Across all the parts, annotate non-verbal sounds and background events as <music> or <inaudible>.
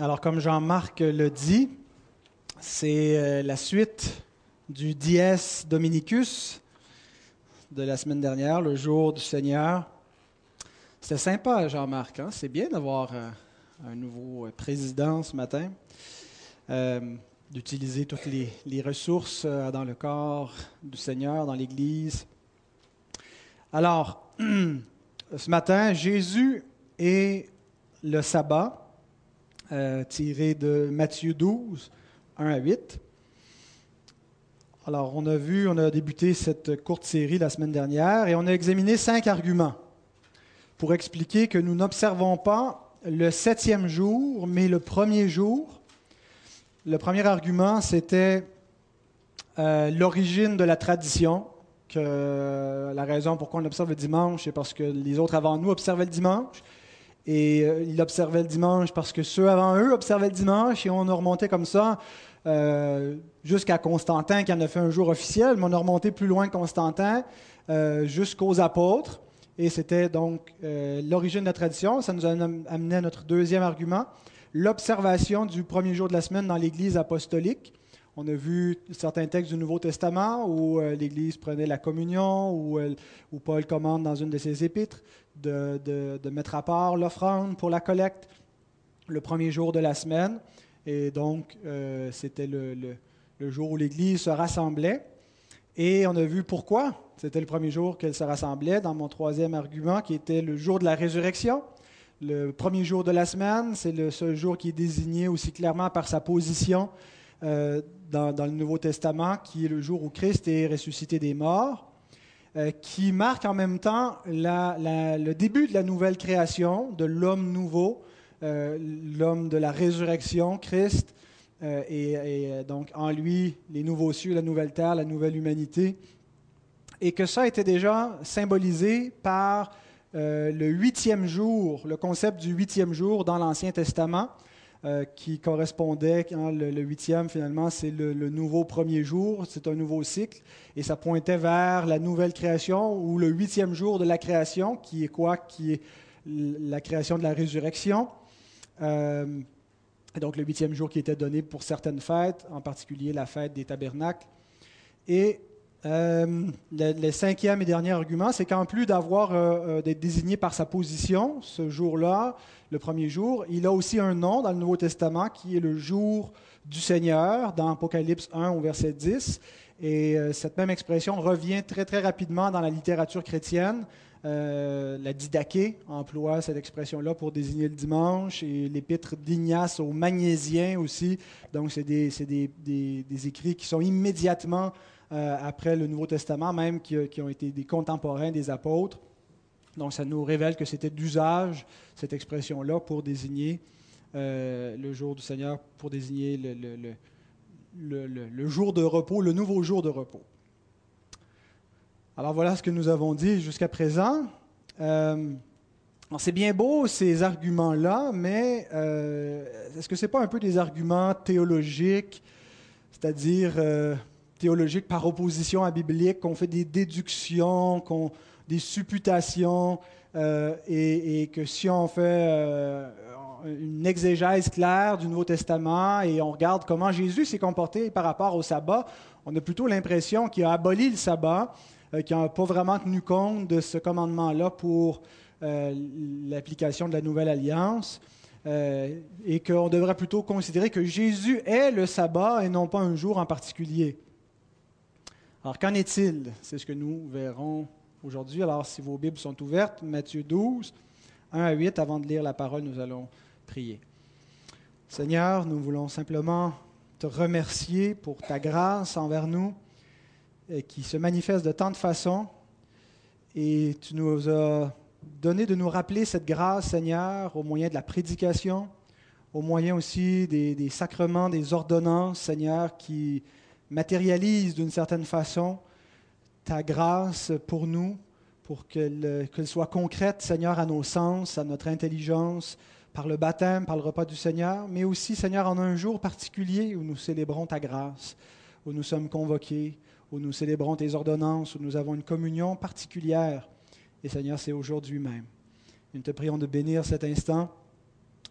Alors, comme Jean-Marc le dit, c'est euh, la suite du Dies Dominicus de la semaine dernière, le jour du Seigneur. C'était sympa, Jean-Marc. Hein? C'est bien d'avoir euh, un nouveau euh, président ce matin, d'utiliser toutes les, les ressources dans le corps du Seigneur, dans l'Église. Alors, <clears throat> ce matin, Jésus et le sabbat euh, tiré de Matthieu 12, 1 à 8. Alors, on a vu, on a débuté cette courte série la semaine dernière et on a examiné cinq arguments pour expliquer que nous n'observons pas le septième jour, mais le premier jour. Le premier argument, c'était euh, l'origine de la tradition, que la raison pourquoi on observe le dimanche, c'est parce que les autres avant nous observaient le dimanche. Et euh, il observait le dimanche parce que ceux avant eux observaient le dimanche et on a remonté comme ça euh, jusqu'à Constantin qui en a fait un jour officiel, mais on a remonté plus loin que Constantin euh, jusqu'aux apôtres. Et c'était donc l'origine de la tradition. Ça nous a amené à notre deuxième argument, l'observation du premier jour de la semaine dans l'Église apostolique. On a vu certains textes du Nouveau Testament où euh, l'Église prenait la communion, où, où, Paul commande dans une de ses épîtres de, mettre à part l'offrande pour la collecte le premier jour de la semaine. Et donc, euh, c'était le, jour où l'Église se rassemblait. Et on a vu pourquoi c'était le premier jour qu'elle se rassemblait dans mon troisième argument, qui était le jour de la résurrection. Le premier jour de la semaine, c'est le seul jour qui est désigné aussi clairement par sa position euh, dans, le Nouveau Testament, qui est le jour où Christ est ressuscité des morts, qui marque en même temps le début de la nouvelle création, de l'homme nouveau, euh, l'homme de la résurrection, Christ, et, donc en lui les nouveaux cieux, la nouvelle terre, la nouvelle humanité, et que ça était déjà symbolisé par le huitième jour, le concept du huitième jour dans l'Ancien Testament, euh, qui correspondait, le, huitième finalement, c'est le, nouveau premier jour, c'est un nouveau cycle, et ça pointait vers la nouvelle création ou le huitième jour de la création, qui est quoi? Qui est la création de la résurrection. Euh, donc le huitième jour qui était donné pour certaines fêtes, en particulier la fête des tabernacles. Et euh, le, cinquième et dernier argument, c'est qu'en plus d'avoir euh, d'être désigné par sa position ce jour-là, le premier jour. Il a aussi un nom dans le Nouveau Testament qui est le jour du Seigneur, dans Apocalypse 1 au verset 10. Et euh, cette même expression revient très très rapidement dans la littérature chrétienne. Euh, la Didaché emploie cette expression-là pour désigner le dimanche et l'épître d'Ignace au Magnésien aussi. Donc, c'est des, des, des, des, écrits qui sont immédiatement euh, après le Nouveau Testament, même qui, ont été des contemporains des apôtres. Donc, ça nous révèle que c'était d'usage, cette expression-là, pour désigner euh, le jour du Seigneur, pour désigner le, jour de repos, le nouveau jour de repos. Alors, voilà ce que nous avons dit jusqu'à présent. Euh, c'est bien beau ces arguments-là, mais euh, est-ce que ce n'est pas un peu des arguments théologiques, c'est-à-dire théologiques par opposition à biblique, qu'on fait des déductions, qu'on des supputations euh, et, que si on fait euh, une exégèse claire du Nouveau Testament et on regarde comment Jésus s'est comporté par rapport au sabbat, on a plutôt l'impression qu'il a aboli le sabbat, euh, qu'il n'a pas vraiment tenu compte de ce commandement-là pour l'application de la nouvelle alliance. et qu'on devrait plutôt considérer que Jésus est le sabbat et non pas un jour en particulier. Alors qu'en est-il? C'est ce que nous verrons aujourd'hui. Alors, si vos Bibles sont ouvertes, Matthieu 12, 1 à 8, avant de lire la parole, nous allons prier. Seigneur, nous voulons simplement te remercier pour ta grâce envers nous, et qui se manifeste de tant de façons. Et tu nous as donné de nous rappeler cette grâce, Seigneur, au moyen de la prédication, au moyen aussi des sacrements, des ordonnances, Seigneur, qui matérialisent d'une certaine façon ta grâce pour nous, pour qu'elle soit concrète, Seigneur, à nos sens, à notre intelligence, par le baptême, par le repas du Seigneur, mais aussi, Seigneur, en un jour particulier où nous célébrons ta grâce, où nous sommes convoqués, où nous célébrons tes ordonnances, où nous avons une communion particulière. Et Seigneur, c'est aujourd'hui même. Nous te prions de bénir cet instant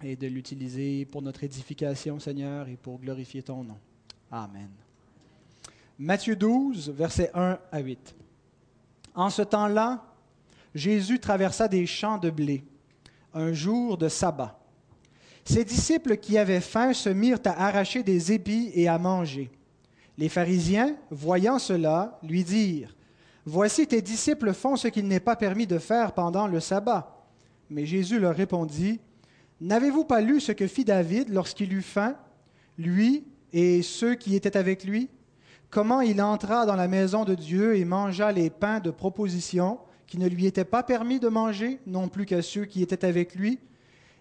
et de l'utiliser pour notre édification, Seigneur, et pour glorifier ton nom. Amen. Matthieu 12, versets 1 à 8. En ce temps-là, Jésus traversa des champs de blé, un jour de sabbat. Ses disciples qui avaient faim se mirent à arracher des épis et à manger. Les pharisiens, voyant cela, lui dirent, Voici tes disciples font ce qu'il n'est pas permis de faire pendant le sabbat. Mais Jésus leur répondit, N'avez-vous pas lu ce que fit David lorsqu'il eut faim, lui et ceux qui étaient avec lui? Comment il entra dans la maison de Dieu et mangea les pains de proposition qui ne lui étaient pas permis de manger, non plus qu'à ceux qui étaient avec lui,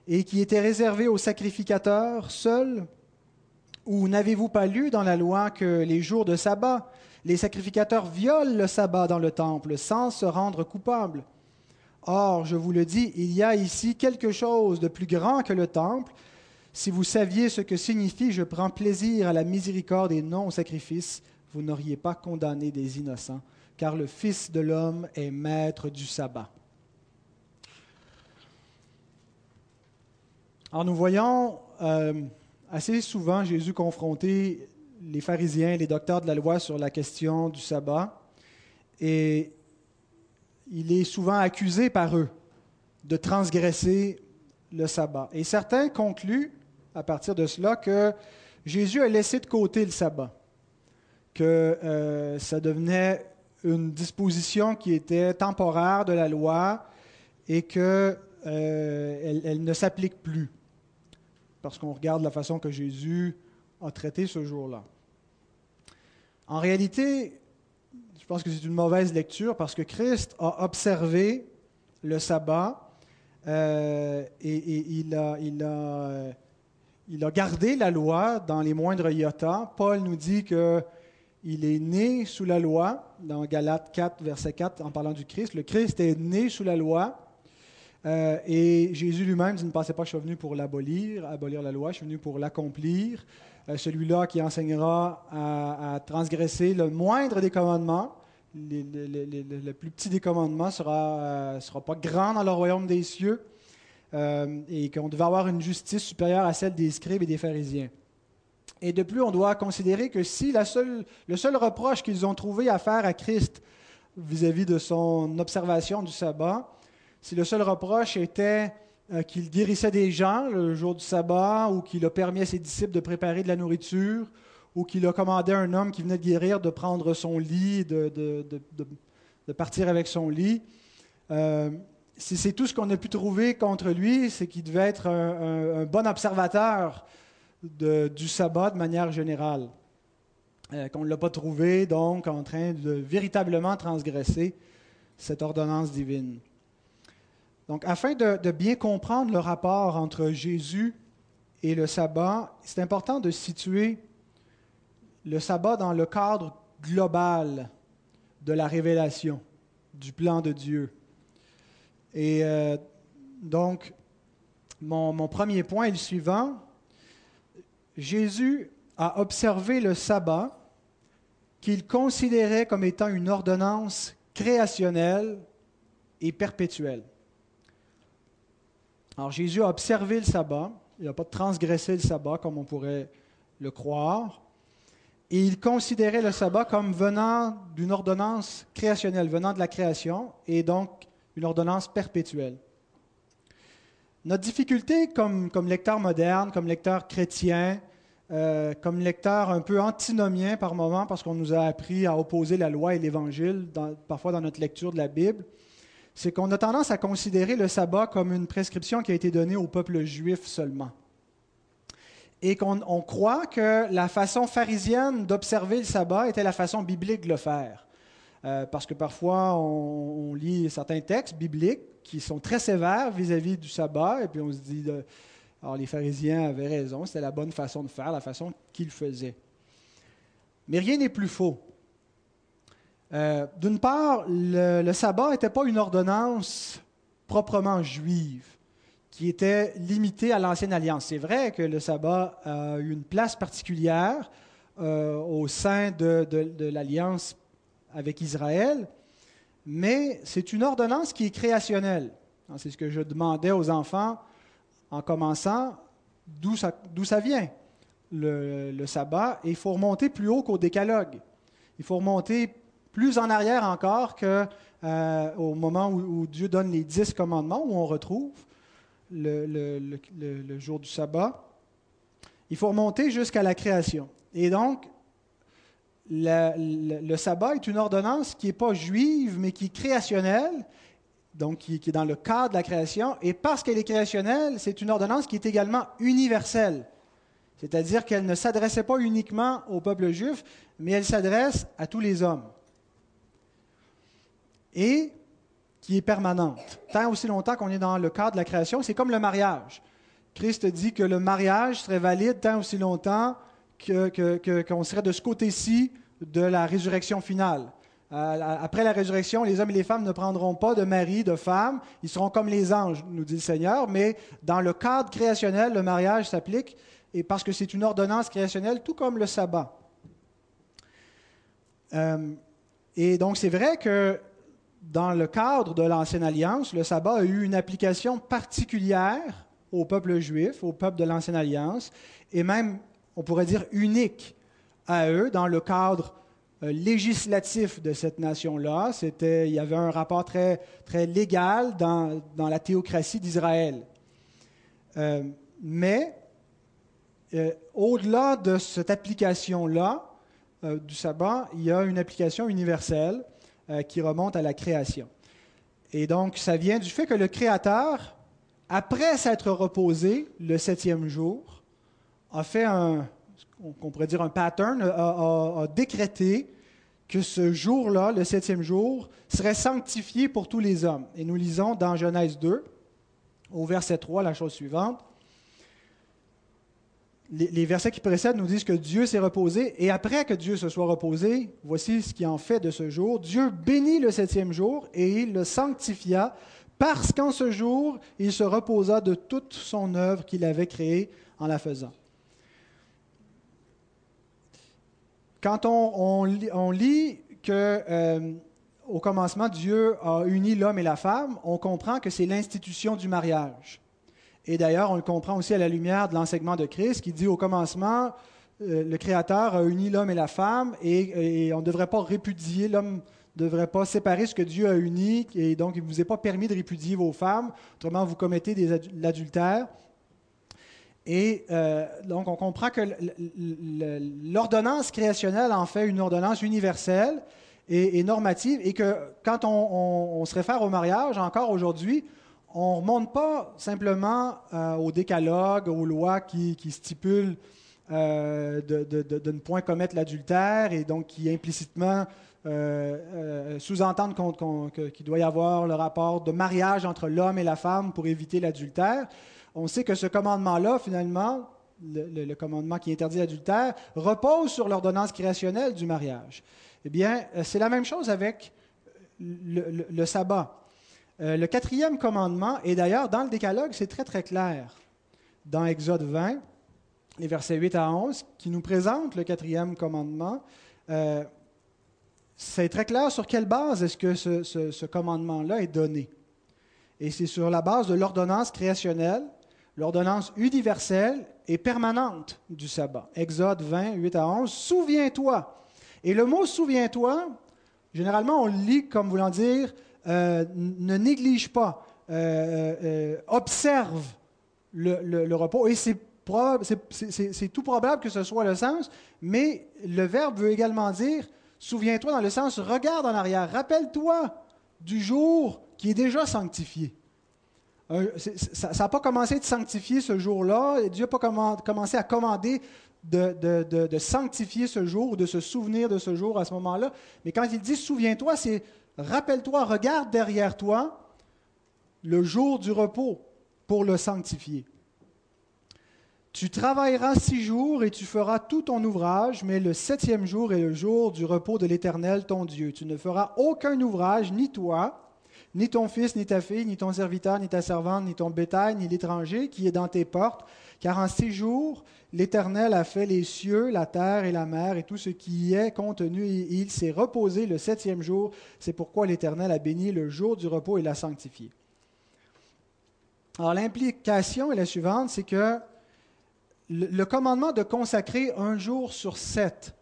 et qui étaient réservés aux sacrificateurs seuls? Ou n'avez-vous pas lu dans la loi que les jours de sabbat, les sacrificateurs violent le sabbat dans le temple sans se rendre coupables Or, je vous le dis, il y a ici quelque chose de plus grand que le temple. Si vous saviez ce que signifie je prends plaisir à la miséricorde et non au sacrifice, vous n'auriez pas condamné des innocents, car le Fils de l'homme est maître du sabbat. Alors nous voyons euh, assez souvent Jésus confronter les pharisiens, les docteurs de la loi sur la question du sabbat. Et il est souvent accusé par eux de transgresser le sabbat. Et certains concluent à partir de cela que Jésus a laissé de côté le sabbat, que euh, ça devenait une disposition qui était temporaire de la loi et qu'elle euh, elle ne s'applique plus, parce qu'on regarde la façon que Jésus a traité ce jour-là. En réalité, je pense que c'est une mauvaise lecture parce que Christ a observé le sabbat euh, et, il, a, il, a, gardé la loi dans les moindres iotas. Paul nous dit qu'il est né sous la loi, dans Galates 4, verset 4, en parlant du Christ. Le Christ est né sous la loi. Euh, et Jésus lui-même dit, ne pensez pas que je suis venu pour l'abolir, abolir la loi, je suis venu pour l'accomplir. Euh, celui-là qui enseignera à, transgresser le moindre des commandements. le plus petit des commandements ne sera, euh, sera pas grand dans le royaume des cieux et qu'on devait avoir une justice supérieure à celle des scribes et des pharisiens. Et de plus, on doit considérer que si le seul reproche qu'ils ont trouvé à faire à Christ vis-à-vis -vis de son observation du sabbat, si le seul reproche était euh, qu'il guérissait des gens le jour du sabbat, ou qu'il a permis à ses disciples de préparer de la nourriture, ou qu'il a commandé à un homme qui venait de guérir de prendre son lit, de, de, partir avec son lit. Euh, si c'est tout ce qu'on a pu trouver contre lui, c'est qu'il devait être un, bon observateur du sabbat de manière générale. Euh, qu'on ne l'a pas trouvé, donc, en train de véritablement transgresser cette ordonnance divine. Donc, afin de, bien comprendre le rapport entre Jésus et le sabbat, c'est important de situer le sabbat dans le cadre global de la révélation, du plan de Dieu. Et euh, donc, mon, mon, premier point est le suivant. Jésus a observé le sabbat qu'il considérait comme étant une ordonnance créationnelle et perpétuelle. Alors Jésus a observé le sabbat, il n'a pas transgressé le sabbat comme on pourrait le croire, et il considérait le sabbat comme venant d'une ordonnance créationnelle, venant de la création, et donc une ordonnance perpétuelle. Notre difficulté comme, lecteur moderne, comme lecteur chrétien, euh, comme lecteur un peu antinomien par moment, parce qu'on nous a appris à opposer la loi et l'Évangile, parfois dans notre lecture de la Bible, c'est qu'on a tendance à considérer le sabbat comme une prescription qui a été donnée au peuple juif seulement. Et qu'on croit que la façon pharisienne d'observer le sabbat était la façon biblique de le faire. Euh, parce que parfois, on, lit certains textes bibliques qui sont très sévères vis-à-vis du sabbat, et puis on se dit, alors les pharisiens avaient raison, c'était la bonne façon de faire, la façon qu'ils faisaient. Mais rien n'est plus faux. Euh, d'une part, le, sabbat n'était pas une ordonnance proprement juive qui était limitée à l'ancienne alliance. C'est vrai que le sabbat a eu une place particulière euh, au sein de, l'alliance avec Israël, mais c'est une ordonnance qui est créationnelle. C'est ce que je demandais aux enfants en commençant d'où ça, ça, vient, le, sabbat, et il faut remonter plus haut qu'au décalogue. Il faut remonter plus en arrière encore qu'au euh, moment où, Dieu donne les dix commandements, où on retrouve le, le jour du sabbat. Il faut remonter jusqu'à la création. Et donc, le, sabbat est une ordonnance qui n'est pas juive, mais qui est créationnelle, donc qui, est dans le cadre de la création. Et parce qu'elle est créationnelle, c'est une ordonnance qui est également universelle. C'est-à-dire qu'elle ne s'adressait pas uniquement au peuple juif, mais elle s'adresse à tous les hommes. Et qui est permanente. Tant aussi longtemps qu'on est dans le cadre de la création, c'est comme le mariage. Christ dit que le mariage serait valide tant aussi longtemps qu'on serait de ce côté-ci de la résurrection finale. Euh, après la résurrection, les hommes et les femmes ne prendront pas de mari, de femme, ils seront comme les anges, nous dit le Seigneur, mais dans le cadre créationnel, le mariage s'applique, et parce que c'est une ordonnance créationnelle, tout comme le sabbat. Euh, et donc c'est vrai que dans le cadre de l'Ancienne Alliance, le sabbat a eu une application particulière au peuple juif, au peuple de l'Ancienne Alliance, et même on pourrait dire, unique à eux dans le cadre euh, législatif de cette nation-là. C'était, il y avait un rapport très, très légal dans, dans la théocratie d'Israël. Euh, mais euh, au-delà de cette application-là du sabbat, il y a une application universelle qui remonte à la création. Et donc, ça vient du fait que le Créateur, après s'être reposé le septième jour, a fait un, on pourrait dire un pattern, a, décrété que ce jour-là, le septième jour, serait sanctifié pour tous les hommes. Et nous lisons dans Genèse 2, au verset 3, la chose suivante. Les, les versets qui précèdent nous disent que Dieu s'est reposé, et après que Dieu se soit reposé, voici ce qui en fait de ce jour. Dieu bénit le septième jour et il le sanctifia, parce qu'en ce jour, il se reposa de toute son œuvre qu'il avait créée en la faisant. Quand on, lit que euh, au commencement, Dieu a uni l'homme et la femme, on comprend que c'est l'institution du mariage. Et d'ailleurs, on le comprend aussi à la lumière de l'enseignement de Christ qui dit au commencement, euh, le Créateur a uni l'homme et la femme et, on ne devrait pas répudier, l'homme ne devrait pas séparer ce que Dieu a uni et donc il ne vous est pas permis de répudier vos femmes, autrement vous commettez l'adultère. Et euh, donc, on comprend que l'ordonnance créationnelle en fait une ordonnance universelle et, normative, et que quand on, se réfère au mariage, encore aujourd'hui, on ne remonte pas simplement euh, au décalogue, aux lois qui, stipulent euh, de, ne point commettre l'adultère et donc qui implicitement sous-entendent qu'il doit y avoir le rapport de mariage entre l'homme et la femme pour éviter l'adultère on sait que ce commandement-là, finalement, le, commandement qui interdit l'adultère, repose sur l'ordonnance créationnelle du mariage. Eh bien, euh, c'est la même chose avec le, sabbat. Euh, le quatrième commandement, et d'ailleurs dans le décalogue, c'est très très clair. Dans Exode 20, les versets 8 à 11, qui nous présente le quatrième commandement, euh, c'est très clair sur quelle base est-ce que ce commandement-là est donné. Et c'est sur la base de l'ordonnance créationnelle l'ordonnance universelle et permanente du sabbat. Exode 20, 8 à 11. Souviens-toi. Et le mot souviens-toi, généralement, on le lit comme voulant dire euh, ne néglige pas, euh, euh, observe le, repos. Et c'est tout probable que ce soit le sens, mais le verbe veut également dire souviens-toi dans le sens regarde en arrière, rappelle-toi du jour qui est déjà sanctifié ça n'a pas commencé à être sanctifié ce jour-là. Dieu n'a pas commencé à commander de, sanctifier ce jour ou de se souvenir de ce jour à ce moment-là. Mais quand il dit souviens-toi, c'est rappelle-toi, regarde derrière toi le jour du repos pour le sanctifier. Tu travailleras six jours et tu feras tout ton ouvrage, mais le septième jour est le jour du repos de l'Éternel, ton Dieu. Tu ne feras aucun ouvrage, ni toi, ni ton fils, ni ta fille, ni ton serviteur, ni ta servante, ni ton bétail, ni l'étranger qui est dans tes portes, car en six jours, l'Éternel a fait les cieux, la terre et la mer et tout ce qui y est contenu, et il s'est reposé le septième jour. C'est pourquoi l'Éternel a béni le jour du repos et l'a sanctifié. Alors l'implication est la suivante, c'est que le, commandement de consacrer un jour sur sept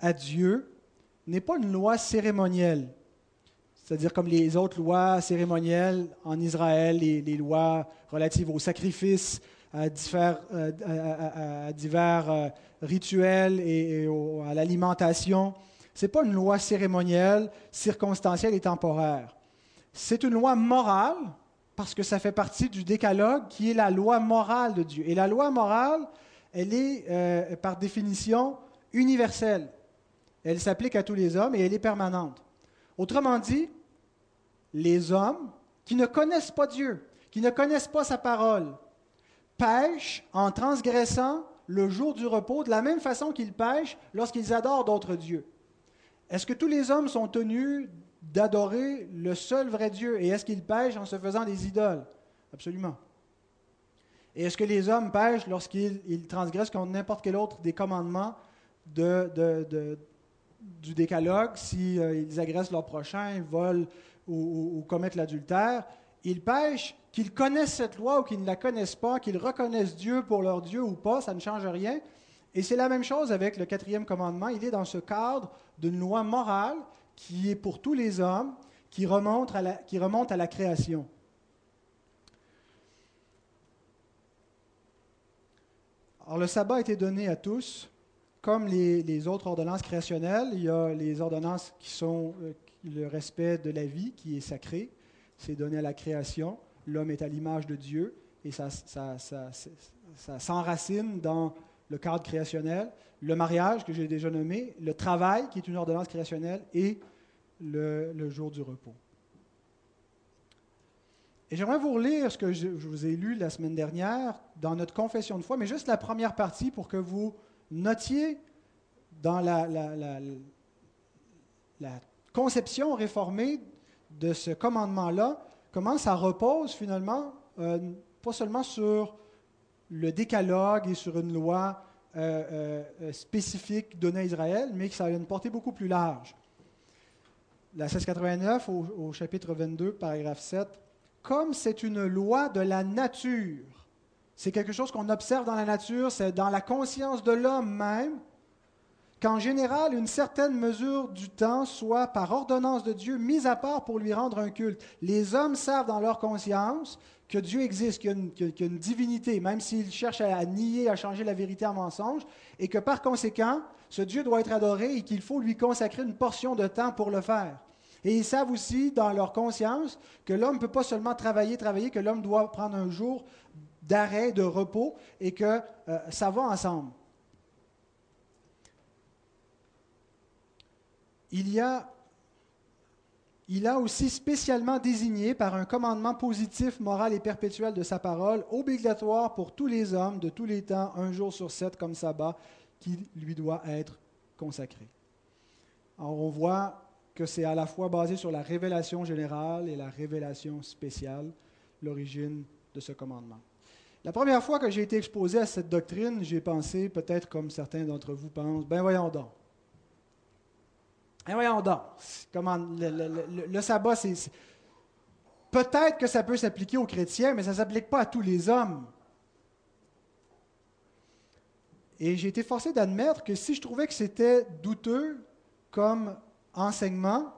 à Dieu n'est pas une loi cérémonielle. C'est-à-dire comme les autres lois cérémonielles en Israël, les, lois relatives au sacrifice, à divers, à, divers euh, rituels et, à l'alimentation. Ce n'est pas une loi cérémonielle, circonstancielle et temporaire. C'est une loi morale parce que ça fait partie du décalogue qui est la loi morale de Dieu. Et la loi morale, elle est euh, par définition universelle. Elle s'applique à tous les hommes et elle est permanente. Autrement dit, les hommes qui ne connaissent pas Dieu, qui ne connaissent pas sa parole, pêchent en transgressant le jour du repos de la même façon qu'ils pêchent lorsqu'ils adorent d'autres dieux. Est-ce que tous les hommes sont tenus d'adorer le seul vrai Dieu. Et est-ce qu'ils pêchent en se faisant des idoles? Absolument. Et est-ce que les hommes pêchent lorsqu'ils transgressent contre n'importe quel autre des commandements de, du décalogue, s'ils euh, agressent leur prochain, volent ou, ou commettent l'adultère Ils pêchent, qu'ils connaissent cette loi ou qu'ils ne la connaissent pas, qu'ils reconnaissent Dieu pour leur Dieu ou pas, ça ne change rien. Et c'est la même chose avec le quatrième commandement. Il est dans ce cadre d'une loi morale qui est pour tous les hommes, qui remonte à la, qui remonte à la création. Alors le sabbat a été donné à tous, comme les, autres ordonnances créationnelles. Il y a les ordonnances qui sont euh, le respect de la vie, qui est sacré. C'est donné à la création. L'homme est à l'image de Dieu et ça s'enracine dans le cadre créationnel, le mariage que j'ai déjà nommé, le travail qui est une ordonnance créationnelle et le, jour du repos. Et j'aimerais vous relire ce que je, vous ai lu la semaine dernière dans notre confession de foi, mais juste la première partie pour que vous notiez dans la, conception réformée de ce commandement-là, comment ça repose finalement, euh, pas seulement sur le décalogue et sur une loi euh, euh, spécifique donnée à Israël, mais que ça a une portée beaucoup plus large. La 1689 au, au chapitre 22, paragraphe 7, comme c'est une loi de la nature, c'est quelque chose qu'on observe dans la nature, c'est dans la conscience de l'homme même, qu'en général, une certaine mesure du temps soit, par ordonnance de Dieu, mise à part pour lui rendre un culte. Les hommes savent dans leur conscience que Dieu existe, qu'il y, a une, divinité, même s'ils cherchent à, nier, à changer la vérité en mensonge, et que par conséquent, ce Dieu doit être adoré et qu'il faut lui consacrer une portion de temps pour le faire. Et ils savent aussi dans leur conscience que l'homme ne peut pas seulement travailler, travailler, que l'homme doit prendre un jour d'arrêt, de repos, et que euh, ça va ensemble. Il y a il a aussi spécialement désigné par un commandement positif, moral et perpétuel de sa parole, obligatoire pour tous les hommes de tous les temps, un jour sur sept comme sabbat, qui lui doit être consacré. Alors on voit que c'est à la fois basé sur la révélation générale et la révélation spéciale, l'origine de ce commandement. La première fois que j'ai été exposé à cette doctrine, j'ai pensé, peut-être comme certains d'entre vous pensent, ben voyons donc, eh, voyons donc, comment, le, sabbat, c'est. Peut-être que ça peut s'appliquer aux chrétiens, mais ça ne s'applique pas à tous les hommes. Et j'ai été forcé d'admettre que si je trouvais que c'était douteux comme enseignement,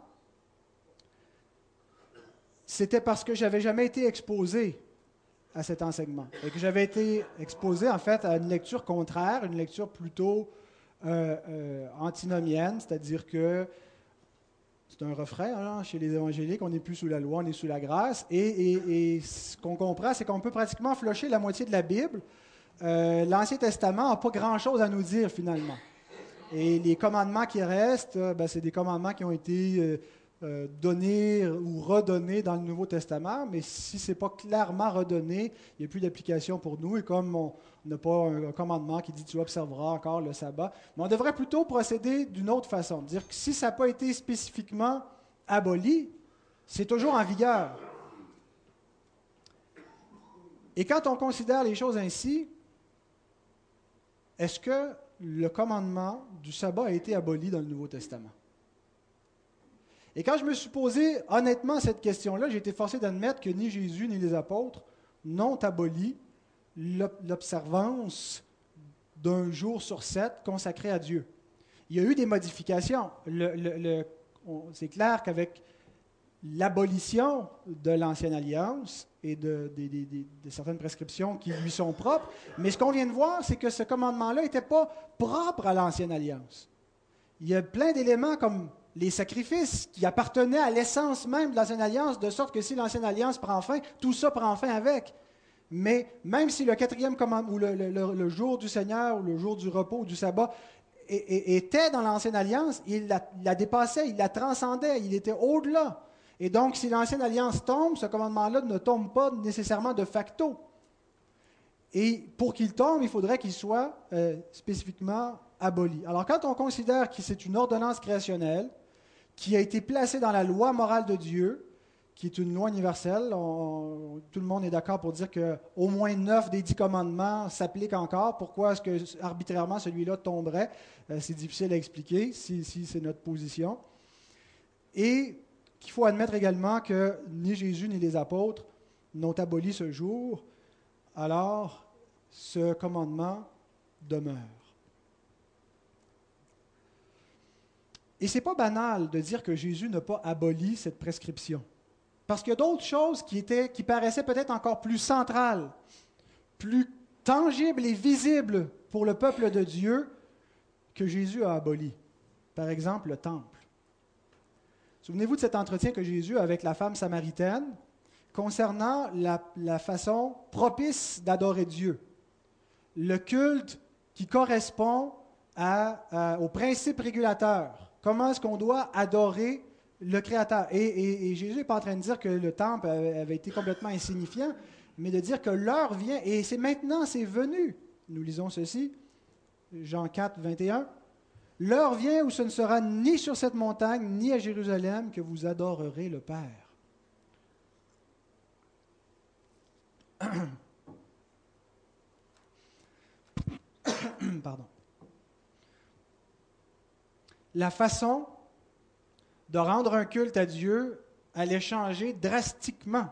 c'était parce que j'avais jamais été exposé à cet enseignement. Et que j'avais été exposé, en fait, à une lecture contraire, une lecture plutôt euh, euh, antinomienne, c'est-à-dire que c'est un refrain hein, chez les évangéliques, on n'est plus sous la loi, on est sous la grâce. Et, ce qu'on comprend, c'est qu'on peut pratiquement flocher la moitié de la Bible. Euh, L'Ancien Testament n'a pas grand-chose à nous dire finalement. Et les commandements qui restent, ben, c'est des commandements qui ont été euh, donné ou redonné dans le Nouveau Testament, mais si ce n'est pas clairement redonné, il n'y a plus d'application pour nous. Et comme on n'a pas un, commandement qui dit tu observeras encore le sabbat, mais on devrait plutôt procéder d'une autre façon. Dire que si ça n'a pas été spécifiquement aboli, c'est toujours en vigueur. Et quand on considère les choses ainsi, est-ce que le commandement du sabbat a été aboli dans le Nouveau Testament? Et quand je me suis posé honnêtement cette question-là, j'ai été forcé d'admettre que ni Jésus ni les apôtres n'ont aboli l'observance d'un jour sur sept consacré à Dieu. Il y a eu des modifications. c'est clair qu'avec l'abolition de l'Ancienne Alliance et de, certaines prescriptions qui lui sont propres, mais ce qu'on vient de voir, c'est que ce commandement-là n'était pas propre à l'Ancienne Alliance. Il y a plein d'éléments comme les sacrifices qui appartenaient à l'essence même de l'Ancienne Alliance, de sorte que si l'Ancienne Alliance prend fin, tout ça prend fin avec. Mais même si le quatrième commandement, ou le, jour du Seigneur, ou le jour du repos, ou du sabbat, était dans l'Ancienne Alliance, il la, dépassait, il la transcendait, il était au-delà. Et donc, si l'Ancienne Alliance tombe, ce commandement-là ne tombe pas nécessairement de facto. Et pour qu'il tombe, il faudrait qu'il soit euh, spécifiquement aboli. Alors, quand on considère que c'est une ordonnance créationnelle qui a été placée dans la loi morale de Dieu, qui est une loi universelle. tout le monde est d'accord pour dire qu'au moins neuf des dix commandements s'appliquent encore. Pourquoi est-ce que arbitrairement celui-là tomberait? Euh, C'est difficile à expliquer si, c'est notre position. Et qu'il faut admettre également que ni Jésus ni les apôtres n'ont aboli ce jour, alors ce commandement demeure. Et ce n'est pas banal de dire que Jésus n'a pas aboli cette prescription. Parce qu'il y a d'autres choses qui, étaient, qui paraissaient peut-être encore plus centrales, plus tangibles et visibles pour le peuple de Dieu que Jésus a aboli. Par exemple, le temple. Souvenez-vous de cet entretien que Jésus a avec la femme samaritaine concernant la, façon propice d'adorer Dieu. Le culte qui correspond au principe régulateur. Comment est-ce qu'on doit adorer le Créateur? Et, Jésus n'est pas en train de dire que le temple avait été complètement insignifiant, mais de dire que l'heure vient, et c'est maintenant, c'est venu. Nous lisons ceci, Jean 4, 21. L'heure vient où ce ne sera ni sur cette montagne, ni à Jérusalem que vous adorerez le Père. <coughs> Pardon. La façon de rendre un culte à Dieu allait changer drastiquement.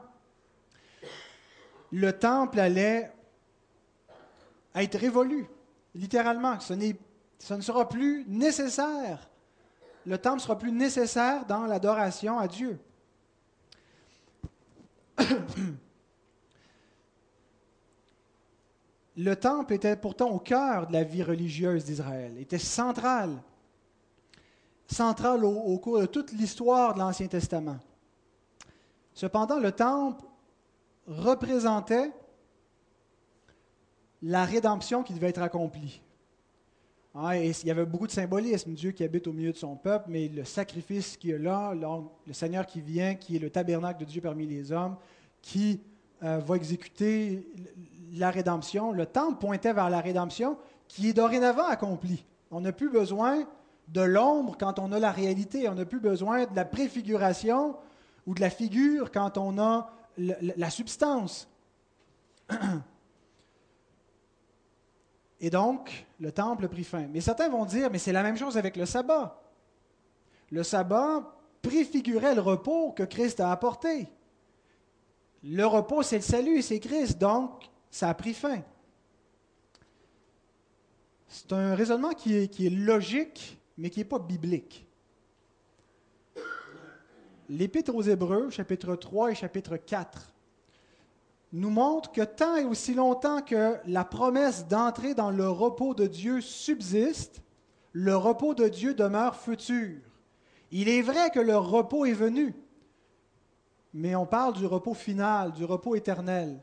Le temple allait être révolu, littéralement. Ce, ce ne sera plus nécessaire. Le temple sera plus nécessaire dans l'adoration à Dieu. Le temple était pourtant au cœur de la vie religieuse d'Israël, était central centrale au, cours de toute l'histoire de l'Ancien Testament. Cependant, le temple représentait la rédemption qui devait être accomplie. Ah, il y avait beaucoup de symbolisme, Dieu qui habite au milieu de son peuple, mais le sacrifice qui est là, le Seigneur qui vient, qui est le tabernacle de Dieu parmi les hommes, qui euh, va exécuter la rédemption. Le temple pointait vers la rédemption qui est dorénavant accomplie. On n'a plus besoin de l'ombre quand on a la réalité. On n'a plus besoin de la préfiguration ou de la figure quand on a la, substance. Et donc, le temple a pris fin. Mais certains vont dire, mais c'est la même chose avec le sabbat. Le sabbat préfigurait le repos que Christ a apporté. Le repos, c'est le salut, c'est Christ, donc ça a pris fin. C'est un raisonnement qui est logique, mais qui n'est pas biblique. L'Épître aux Hébreux, chapitre 3 et chapitre 4, nous montrent que tant et aussi longtemps que la promesse d'entrer dans le repos de Dieu subsiste, le repos de Dieu demeure futur. Il est vrai que le repos est venu, mais on parle du repos final, du repos éternel.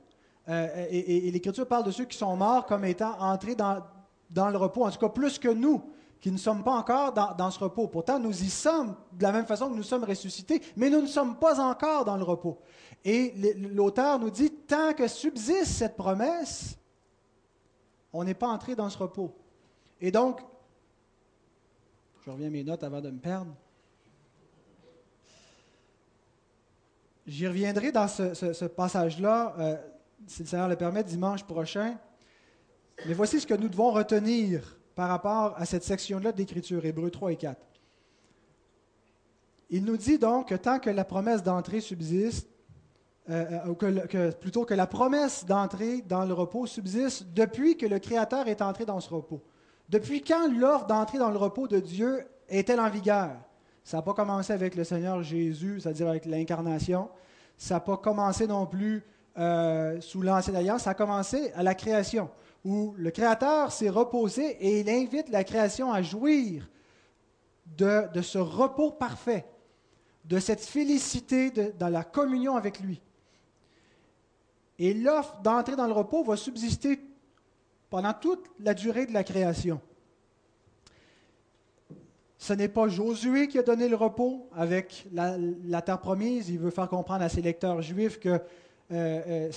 Euh, et, l'Écriture parle de ceux qui sont morts comme étant entrés dans le repos, en tout cas plus que nous qui ne sommes pas encore dans, ce repos. Pourtant, nous y sommes de la même façon que nous sommes ressuscités, mais nous ne sommes pas encore dans le repos. Et l'auteur nous dit, tant que subsiste cette promesse, on n'est pas entré dans ce repos. Et donc, je reviens à mes notes avant de me perdre. J'y reviendrai dans ce, passage-là, euh, si le Seigneur le permet, dimanche prochain. Mais voici ce que nous devons retenir par rapport à cette section-là d'Écriture, Hébreux 3 et 4. Il nous dit donc que tant que la promesse d'entrée subsiste, euh, que, plutôt que la promesse d'entrer dans le repos subsiste depuis que le Créateur est entré dans ce repos. Depuis quand l'offre d'entrer dans le repos de Dieu est-elle en vigueur? Ça n'a pas commencé avec le Seigneur Jésus, c'est-à-dire avec l'incarnation. Ça n'a pas commencé non plus euh, sous l'Ancienne Alliance, ça a commencé à la création, où le Créateur s'est reposé et il invite la création à jouir de, ce repos parfait, de cette félicité dans la communion avec lui. Et l'offre d'entrer dans le repos va subsister pendant toute la durée de la création. Ce n'est pas Josué qui a donné le repos avec la, terre promise. Il veut faire comprendre à ses lecteurs juifs que euh, euh,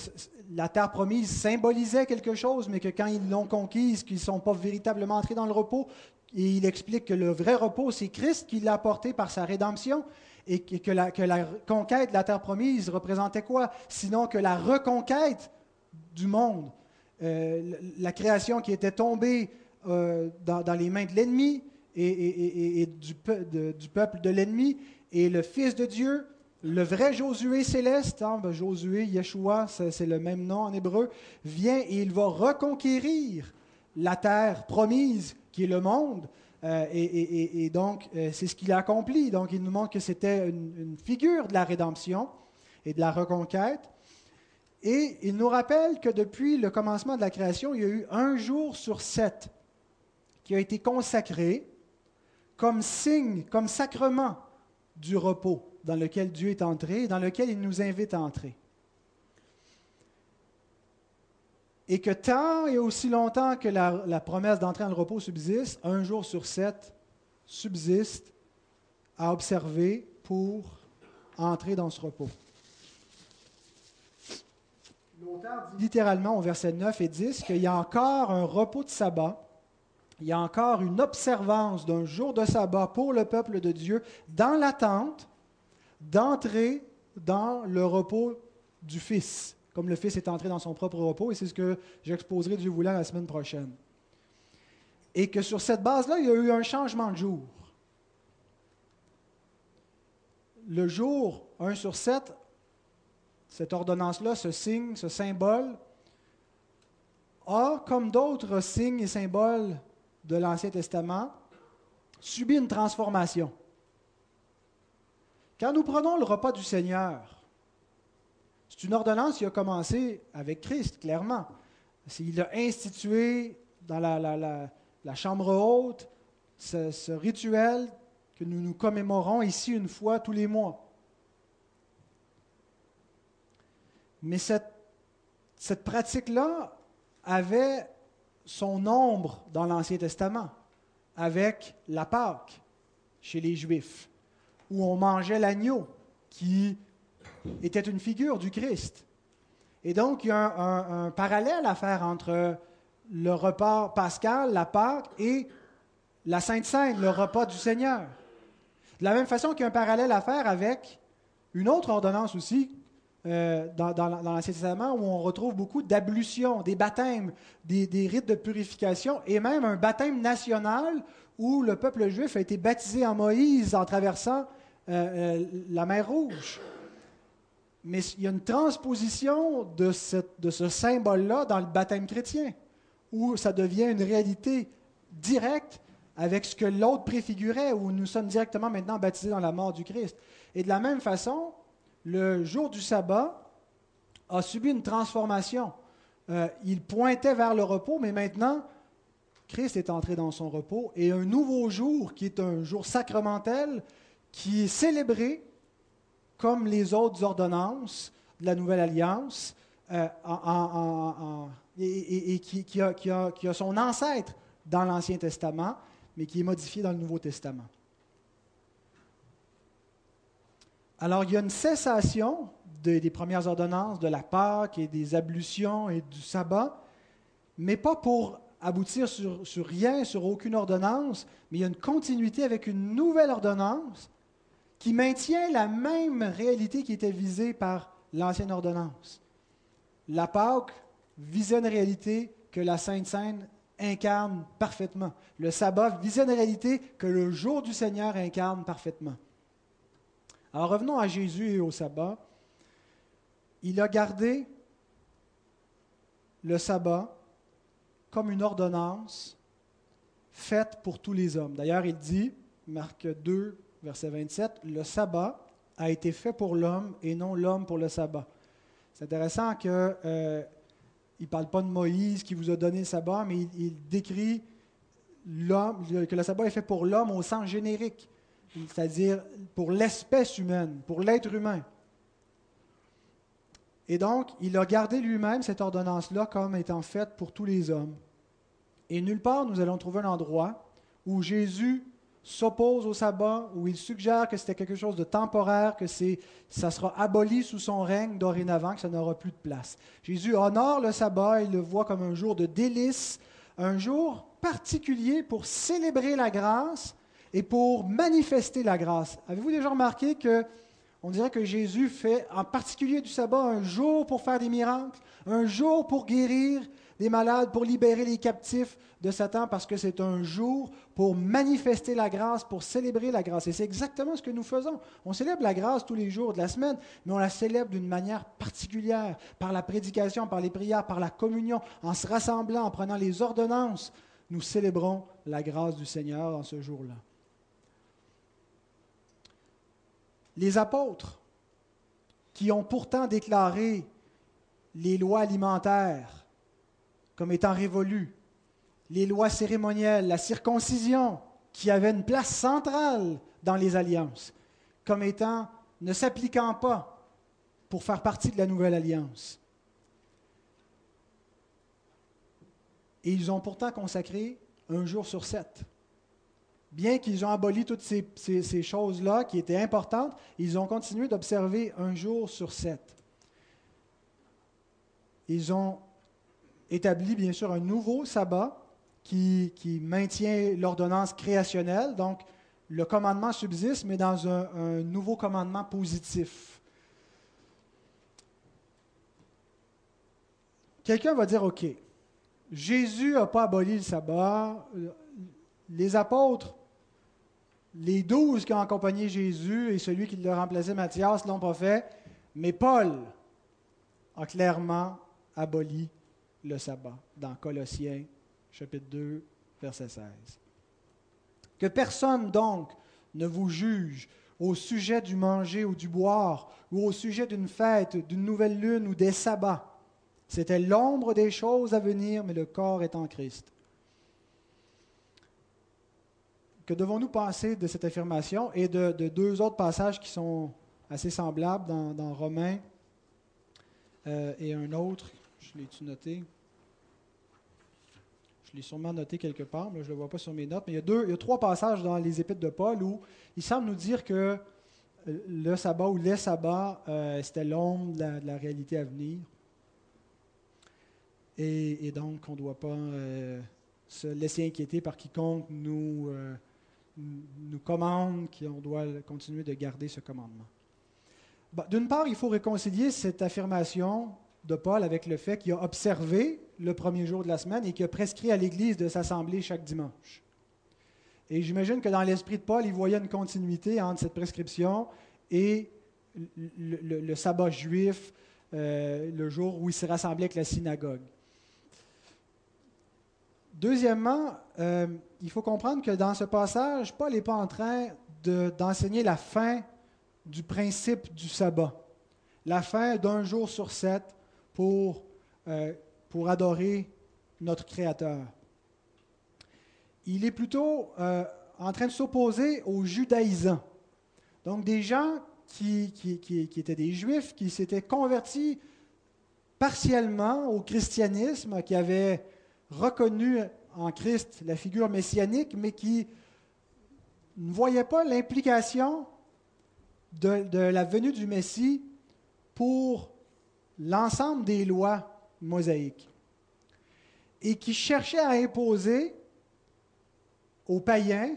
la terre promise symbolisait quelque chose, mais que quand ils l'ont conquise, qu'ils ne sont pas véritablement entrés dans le repos, et il explique que le vrai repos, c'est Christ qui l'a apporté par sa rédemption, et que la, conquête de la terre promise représentait quoi? Sinon que la reconquête du monde, euh, la création qui était tombée dans, les mains de l'ennemi, et, du, peuple de l'ennemi, et le Fils de Dieu, le vrai Josué céleste, hein, ben, Josué, Yeshua, c'est le même nom en hébreu, vient et il va reconquérir la terre promise qui est le monde. Euh, et, donc, euh, c'est ce qu'il a accompli. Donc, il nous montre que c'était une, figure de la rédemption et de la reconquête. Et il nous rappelle que depuis le commencement de la création, il y a eu un jour sur sept qui a été consacré comme signe, comme sacrement du repos dans lequel Dieu est entré et dans lequel il nous invite à entrer. Et que tant et aussi longtemps que la, promesse d'entrer dans le repos subsiste, un jour sur sept subsiste à observer pour entrer dans ce repos. L'auteur dit littéralement au verset 9 et 10 qu'il y a encore un repos de sabbat il y a encore une observance d'un jour de sabbat pour le peuple de Dieu dans l'attente d'entrer dans le repos du Fils, comme le Fils est entré dans son propre repos, et c'est ce que j'exposerai Dieu voulant la semaine prochaine. Et que sur cette base-là, il y a eu un changement de jour. Le jour 1 sur 7, cette ordonnance-là, ce signe, ce symbole, a, comme d'autres signes et symboles de l'Ancien Testament subit une transformation. Quand nous prenons le repas du Seigneur, c'est une ordonnance qui a commencé avec Christ, clairement. Il a institué dans la, chambre haute ce, rituel que nous nous commémorons ici une fois tous les mois. Mais cette, cette pratique-là avait son ombre dans l'Ancien Testament avec la Pâque chez les Juifs, où on mangeait l'agneau qui était une figure du Christ. Et donc, il y a un, parallèle à faire entre le repas pascal, la Pâque, et la Sainte Seine, le repas du Seigneur. De la même façon qu'il y a un parallèle à faire avec une autre ordonnance aussi euh, dans, l'Ancien Testament où on retrouve beaucoup d'ablutions, des baptêmes, des, rites de purification et même un baptême national où le peuple juif a été baptisé en Moïse en traversant euh, euh, la mer Rouge. Mais il y a une transposition de, ce symbole-là dans le baptême chrétien, où ça devient une réalité directe avec ce que l'autre préfigurait, où nous sommes directement maintenant baptisés dans la mort du Christ. Et de la même façon, le jour du sabbat a subi une transformation. Euh, il pointait vers le repos, mais maintenant, Christ est entré dans son repos et un nouveau jour, qui est un jour sacramentel, qui est célébré comme les autres ordonnances de la Nouvelle Alliance, et, qui, a, son ancêtre dans l'Ancien Testament, mais qui est modifié dans le Nouveau Testament. Alors, il y a une cessation des premières ordonnances, de la Pâque et des ablutions et du sabbat, mais pas pour aboutir sur, rien, sur aucune ordonnance, mais il y a une continuité avec une nouvelle ordonnance qui maintient la même réalité qui était visée par l'ancienne ordonnance. La Pâque visait une réalité que la Sainte Seine incarne parfaitement. Le sabbat visait une réalité que le jour du Seigneur incarne parfaitement. Alors revenons à Jésus et au sabbat. il a gardé le sabbat comme une ordonnance faite pour tous les hommes. D'ailleurs, il dit, Marc 2, verset 27, le sabbat a été fait pour l'homme et non l'homme pour le sabbat. C'est intéressant qu'il euh, ne parle pas de Moïse qui vous a donné le sabbat, mais il, décrit l'homme, que le sabbat est fait pour l'homme au sens générique, c'est-à-dire pour l'espèce humaine, pour l'être humain. Et donc, il a gardé lui-même cette ordonnance-là comme étant faite pour tous les hommes. Et nulle part, nous allons trouver un endroit où Jésus s'oppose au sabbat, où il suggère que c'était quelque chose de temporaire, que ça sera aboli sous son règne dorénavant, que ça n'aura plus de place. Jésus honore le sabbat, il le voit comme un jour de délice, un jour particulier pour célébrer la grâce et pour manifester la grâce. Avez-vous déjà remarqué que on dirait que Jésus fait en particulier du sabbat un jour pour faire des miracles, un jour pour guérir des malades, pour libérer les captifs de Satan, parce que c'est un jour pour manifester la grâce, pour célébrer la grâce. Et c'est exactement ce que nous faisons. On célèbre la grâce tous les jours de la semaine, mais on la célèbre d'une manière particulière, par la prédication, par les prières, par la communion, en se rassemblant, en prenant les ordonnances. Nous célébrons la grâce du Seigneur en ce jour-là. Les apôtres, qui ont pourtant déclaré les lois alimentaires comme étant révolues, les lois cérémonielles, la circoncision, qui avait une place centrale dans les alliances, comme étant ne s'appliquant pas pour faire partie de la nouvelle alliance. Et ils ont pourtant consacré un jour sur sept bien qu'ils ont aboli toutes ces, choses-là qui étaient importantes, ils ont continué d'observer un jour sur sept. Ils ont établi, bien sûr, un nouveau sabbat qui, maintient l'ordonnance créationnelle. Donc, le commandement subsiste, mais dans un, un nouveau commandement positif. Quelqu'un va dire, OK, Jésus n'a pas aboli le sabbat, les apôtres les douze qui ont accompagné Jésus et celui qui le remplaçait, Matthias, ne l'ont pas fait, mais Paul a clairement aboli le sabbat dans Colossiens chapitre 2, verset 16. Que personne donc ne vous juge au sujet du manger ou du boire, ou au sujet d'une fête, d'une nouvelle lune ou des sabbats. C'était l'ombre des choses à venir, mais le corps est en Christ. Que devons-nous penser de cette affirmation et de, deux autres passages qui sont assez semblables dans, Romains euh, et un autre, je l'ai-tu noté? Je l'ai sûrement noté quelque part, mais je ne le vois pas sur mes notes. Mais il y, a deux, il y a trois passages dans les épîtres de Paul où il semble nous dire que euh, le sabbat ou les sabbats, euh, c'était l'ombre de, la, réalité à venir. Et, donc, on ne doit pas se laisser inquiéter par quiconque nous nous commande qu'on doit continuer de garder ce commandement. D'une part, il faut réconcilier cette affirmation de Paul avec le fait qu'il a observé le premier jour de la semaine et qu'il a prescrit à l'Église de s'assembler chaque dimanche. Et j'imagine que dans l'esprit de Paul, il voyait une continuité entre cette prescription et le, sabbat juif, euh, le jour où il s'est rassemblé avec la synagogue. Deuxièmement, euh, il faut comprendre que dans ce passage, Paul n'est pas en train d'enseigner la fin du principe du sabbat, la fin d'un jour sur sept pour, euh, pour adorer notre Créateur. Il est plutôt euh, en train de s'opposer aux judaïsants, donc des gens qui, qui, qui étaient des juifs, qui s'étaient convertis partiellement au christianisme, qui avaient reconnu en Christ la figure messianique, mais qui ne voyait pas l'implication de, la venue du Messie pour l'ensemble des lois mosaïques et qui cherchait à imposer aux païens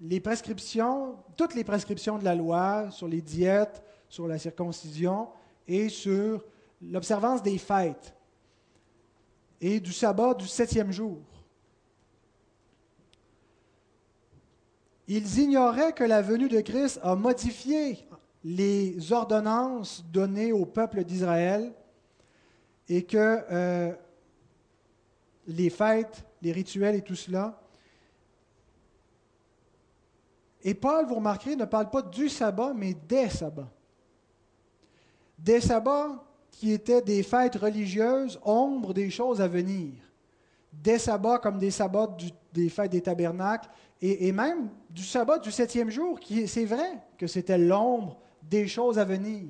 les prescriptions, toutes les prescriptions de la loi sur les diètes, sur la circoncision et sur l'observance des fêtes et du sabbat du septième jour. Ils ignoraient que la venue de Christ a modifié les ordonnances données au peuple d'Israël et que euh, les fêtes, les rituels et tout cela. Et Paul, vous remarquerez, ne parle pas du sabbat, mais des sabbats. Des sabbats qui étaient des fêtes religieuses, ombre des choses à venir. Des sabbats comme des sabbats des fêtes des tabernacles, et, et même du sabbat du septième jour, qui c'est vrai que c'était l'ombre des choses à venir.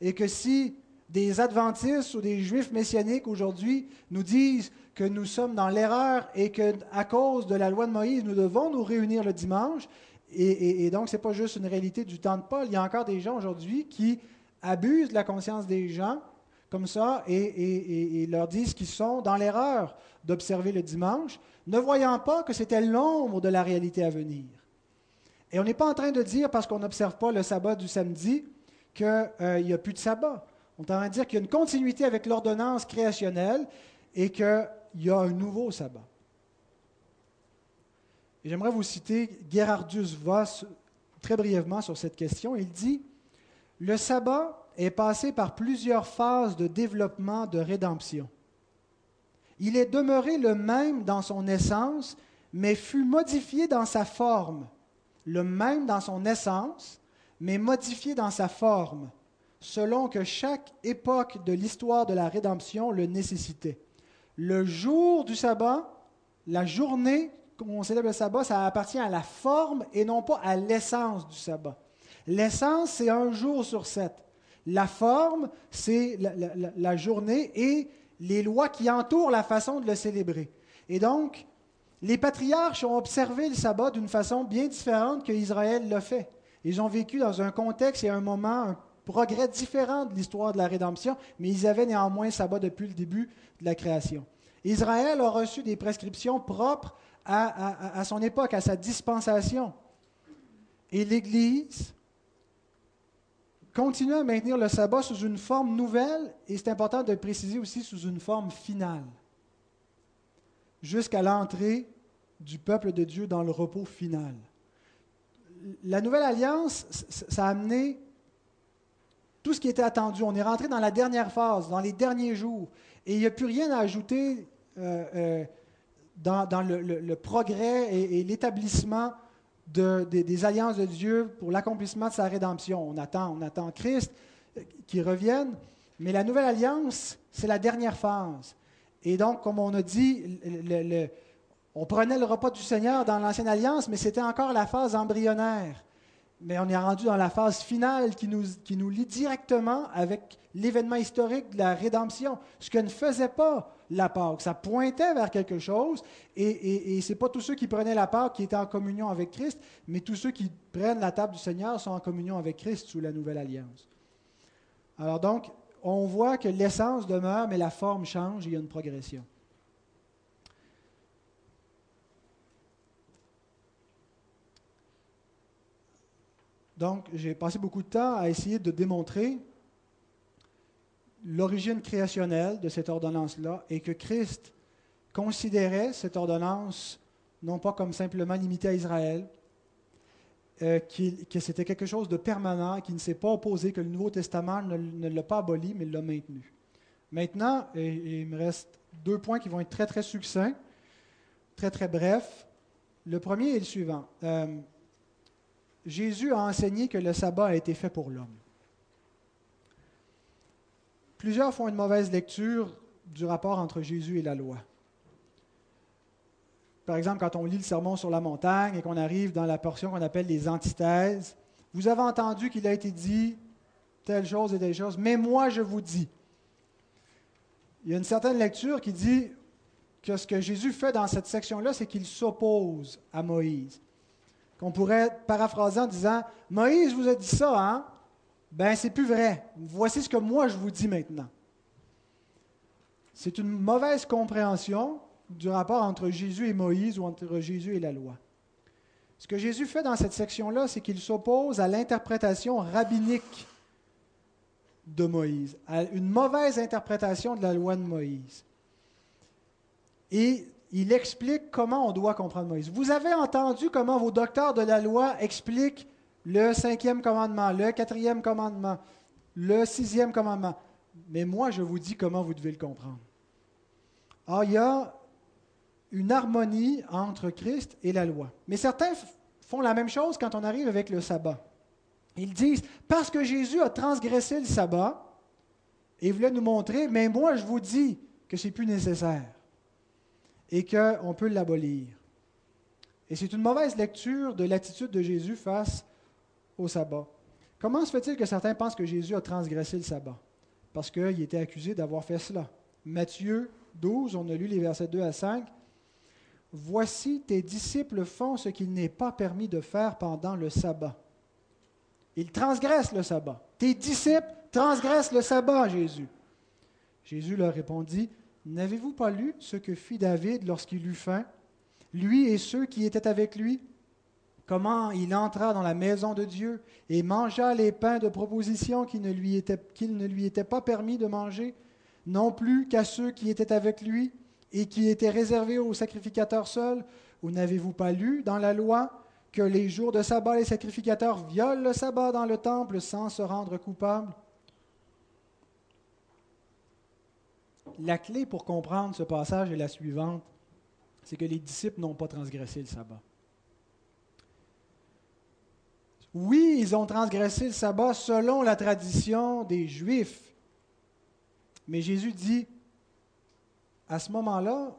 Et que si des adventistes ou des juifs messianiques aujourd'hui nous disent que nous sommes dans l'erreur et que à cause de la loi de Moïse, nous devons nous réunir le dimanche. Et, donc, ce n'est pas juste une réalité du temps de Paul. Il y a encore des gens aujourd'hui qui abusent de la conscience des gens comme ça et, et leur disent qu'ils sont dans l'erreur d'observer le dimanche, ne voyant pas que c'était l'ombre de la réalité à venir. Et on n'est pas en train de dire, parce qu'on n'observe pas le sabbat du samedi, qu'il euh, n'y a plus de sabbat. On est en train de dire qu'il y a une continuité avec l'ordonnance créationnelle et qu'il y a un nouveau sabbat. j'aimerais vous citer Gerardus Voss très brièvement sur cette question. Il dit Le sabbat est passé par plusieurs phases de développement de rédemption. Il est demeuré le même dans son essence, mais fut modifié dans sa forme, le même dans son essence, mais modifié dans sa forme, selon que chaque époque de l'histoire de la rédemption le nécessitait le jour du sabbat, la journée, comme on célèbre le sabbat, ça appartient à la forme et non pas à l'essence du sabbat. L'essence, c'est un jour sur sept. La forme, c'est la, journée et les lois qui entourent la façon de le célébrer. Et donc, les patriarches ont observé le sabbat d'une façon bien différente que Israël l'a fait. Ils ont vécu dans un contexte et un moment, un progrès différent de l'histoire de la rédemption, mais ils avaient néanmoins sabbat depuis le début de la création. Israël a reçu des prescriptions propres à, son époque, à sa dispensation. Et l'Église continue à maintenir le sabbat sous une forme nouvelle, et c'est important de préciser aussi sous une forme finale, jusqu'à l'entrée du peuple de Dieu dans le repos final. La nouvelle alliance, ça a amené tout ce qui était attendu. On est rentré dans la dernière phase, dans les derniers jours. Et il n'y a plus rien à ajouter euh, euh, dans, le, progrès et, l'établissement des, alliances de Dieu pour l'accomplissement de sa rédemption. On attend, on attend Christ euh, qui revienne, mais la nouvelle alliance, c'est la dernière phase. Et donc, comme on a dit, on prenait le repas du Seigneur dans l'ancienne alliance, mais c'était encore la phase embryonnaire mais on est rendu dans la phase finale qui nous, qui nous lie directement avec l'événement historique de la rédemption, ce que ne faisait pas la Pâque. Ça pointait vers quelque chose, et, ce n'est pas tous ceux qui prenaient la Pâque qui étaient en communion avec Christ, mais tous ceux qui prennent la table du Seigneur sont en communion avec Christ sous la nouvelle alliance. Alors donc, on voit que l'essence demeure, mais la forme change, et il y a une progression. Donc, j'ai passé beaucoup de temps à essayer de démontrer l'origine créationnelle de cette ordonnance-là et que Christ considérait cette ordonnance non pas comme simplement limitée à Israël, euh, que c'était quelque chose de permanent, qui ne s'est pas opposé, que le Nouveau Testament ne, l'a pas aboli, mais l'a maintenu. Maintenant, il me reste deux points qui vont être très, très succincts, très, très brefs. Le premier est le suivant. Euh, Jésus a enseigné que le sabbat a été fait pour l'homme. Plusieurs font une mauvaise lecture du rapport entre Jésus et la loi. Par exemple, quand on lit le sermon sur la montagne et qu'on arrive dans la portion qu'on appelle les antithèses, vous avez entendu qu'il a été dit telle chose et telle chose, mais moi je vous dis. Il y a une certaine lecture qui dit que ce que Jésus fait dans cette section-là, c'est qu'il s'oppose à Moïse qu'on pourrait paraphraser en disant Moïse vous a dit ça, hein? Ben, c'est plus vrai. Voici ce que moi je vous dis maintenant. C'est une mauvaise compréhension du rapport entre Jésus et Moïse ou entre Jésus et la loi. Ce que Jésus fait dans cette section-là, c'est qu'il s'oppose à l'interprétation rabbinique de Moïse, à une mauvaise interprétation de la loi de Moïse. Et il explique comment on doit comprendre Moïse. Vous avez entendu comment vos docteurs de la loi expliquent le cinquième commandement, le quatrième commandement, le sixième commandement. Mais moi, je vous dis comment vous devez le comprendre. Alors, il y a une harmonie entre Christ et la loi. Mais certains font la même chose quand on arrive avec le sabbat. Ils disent, parce que Jésus a transgressé le sabbat, et voulait nous montrer, mais moi je vous dis que c'est plus nécessaire et qu'on peut l'abolir. Et c'est une mauvaise lecture de l'attitude de Jésus face Comment se fait-il que certains pensent que Jésus a transgressé le sabbat? Parce qu'il était accusé d'avoir fait cela. Matthieu 12, on a lu les versets 2 à 5. Voici tes disciples font ce qu'il n'est pas permis de faire pendant le sabbat. Ils transgressent le sabbat. Tes disciples transgressent le sabbat, Jésus. Jésus leur répondit, N'avez-vous pas lu ce que fit David lorsqu'il eut faim, lui et ceux qui étaient avec lui Comment il entra dans la maison de Dieu et mangea les pains de proposition qu'il ne lui était, pas permis de manger, non plus qu'à ceux qui étaient avec lui et qui étaient réservés aux sacrificateurs seuls. Ou n'avez-vous pas lu dans la loi que les jours de sabbat, les sacrificateurs violent le sabbat dans le temple sans se rendre coupables La clé pour comprendre ce passage est la suivante, c'est que les disciples n'ont pas transgressé le sabbat. Oui, ils ont transgressé le sabbat selon la tradition des Juifs. Mais Jésus dit, à ce moment-là,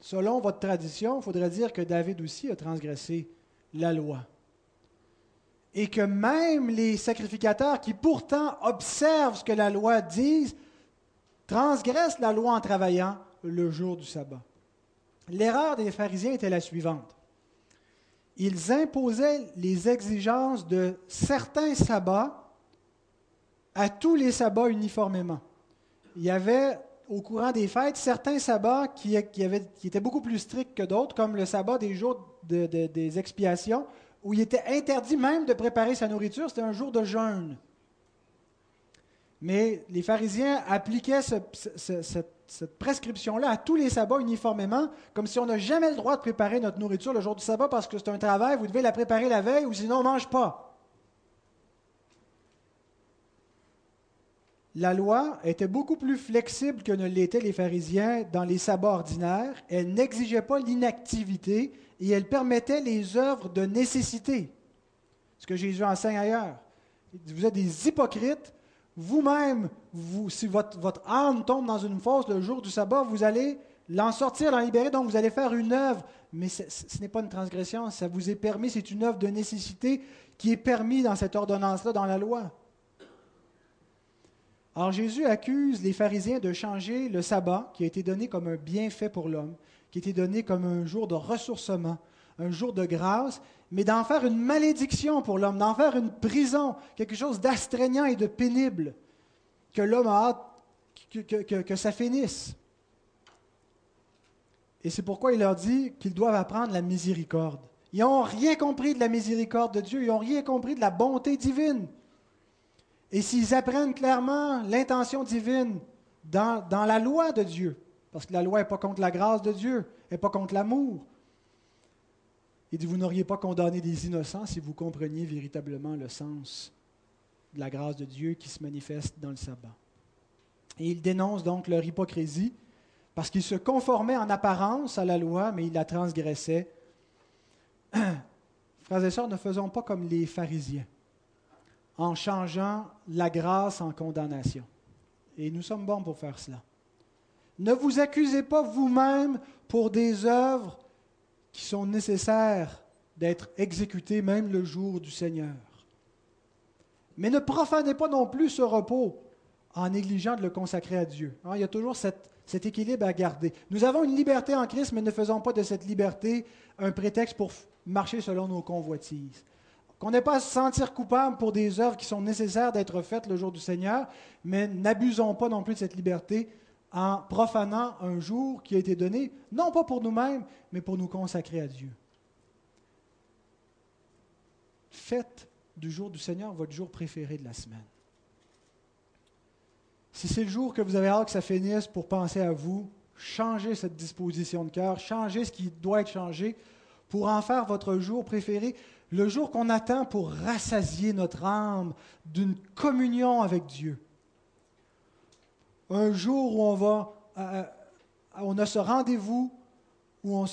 selon votre tradition, il faudrait dire que David aussi a transgressé la loi. Et que même les sacrificateurs qui pourtant observent ce que la loi dit, transgressent la loi en travaillant le jour du sabbat. L'erreur des pharisiens était la suivante. Ils imposaient les exigences de certains sabbats à tous les sabbats uniformément. Il y avait au courant des fêtes certains sabbats qui, étaient beaucoup plus stricts que d'autres, comme le sabbat des jours des expiations, où il était interdit même de préparer sa nourriture, c'était un jour de jeûne. Mais les pharisiens appliquaient cette, prescription-là à tous les sabbats uniformément, comme si on n'a jamais le droit de préparer notre nourriture le jour du sabbat parce que c'est un travail, vous devez la préparer la veille ou sinon on ne mange pas. La loi était beaucoup plus flexible que ne l'étaient les pharisiens dans les sabbats ordinaires. Elle n'exigeait pas l'inactivité et elle permettait les œuvres de nécessité. Ce que Jésus enseigne ailleurs. Vous êtes des hypocrites vous-même, vous, si votre, votre, âme tombe dans une fosse le jour du sabbat, vous allez l'en sortir, l'en libérer, donc vous allez faire une œuvre. Mais ce, n'est pas une transgression, ça vous est permis, c'est une œuvre de nécessité qui est permis dans cette ordonnance-là, dans la loi. Alors Jésus accuse les pharisiens de changer le sabbat, qui a été donné comme un bienfait pour l'homme, qui a été donné comme un jour de ressourcement, un jour de grâce, mais d'en faire une malédiction pour l'homme, d'en faire une prison, quelque chose d'astreignant et de pénible, que l'homme a hâte que, ça finisse. Et c'est pourquoi il leur dit qu'ils doivent apprendre la miséricorde. Ils n'ont rien compris de la miséricorde de Dieu, ils n'ont rien compris de la bonté divine. Et s'ils apprennent clairement l'intention divine dans, dans, la loi de Dieu, parce que la loi n'est pas contre la grâce de Dieu, n'est pas contre l'amour, il dit, vous n'auriez pas condamné des innocents si vous compreniez véritablement le sens de la grâce de Dieu qui se manifeste dans le sabbat. Et il dénonce donc leur hypocrisie parce qu'ils se conformaient en apparence à la loi, mais ils la transgressaient. <clears throat> Frères et sœurs, ne faisons pas comme les pharisiens en changeant la grâce en condamnation. Et nous sommes bons pour faire cela. Ne vous accusez pas vous-même pour des œuvres qui sont nécessaires d'être exécutés même le jour du Seigneur. Mais ne profanez pas non plus ce repos en négligeant de le consacrer à Dieu. Hein, il y a toujours cet équilibre à garder. Nous avons une liberté en Christ, mais ne faisons pas de cette liberté un prétexte pour marcher selon nos convoitises. Qu'on n'ait pas à se sentir coupable pour des œuvres qui sont nécessaires d'être faites le jour du Seigneur, mais n'abusons pas non plus de cette liberté en profanant un jour qui a été donné, non pas pour nous-mêmes, mais pour nous consacrer à Dieu. Faites du jour du Seigneur votre jour préféré de la semaine. Si c'est le jour que vous avez hâte que ça finisse pour penser à vous, changez cette disposition de cœur, changez ce qui doit être changé pour en faire votre jour préféré, le jour qu'on attend pour rassasier notre âme d'une communion avec Dieu. Un jour où on euh, on a ce rendez-vous, où on,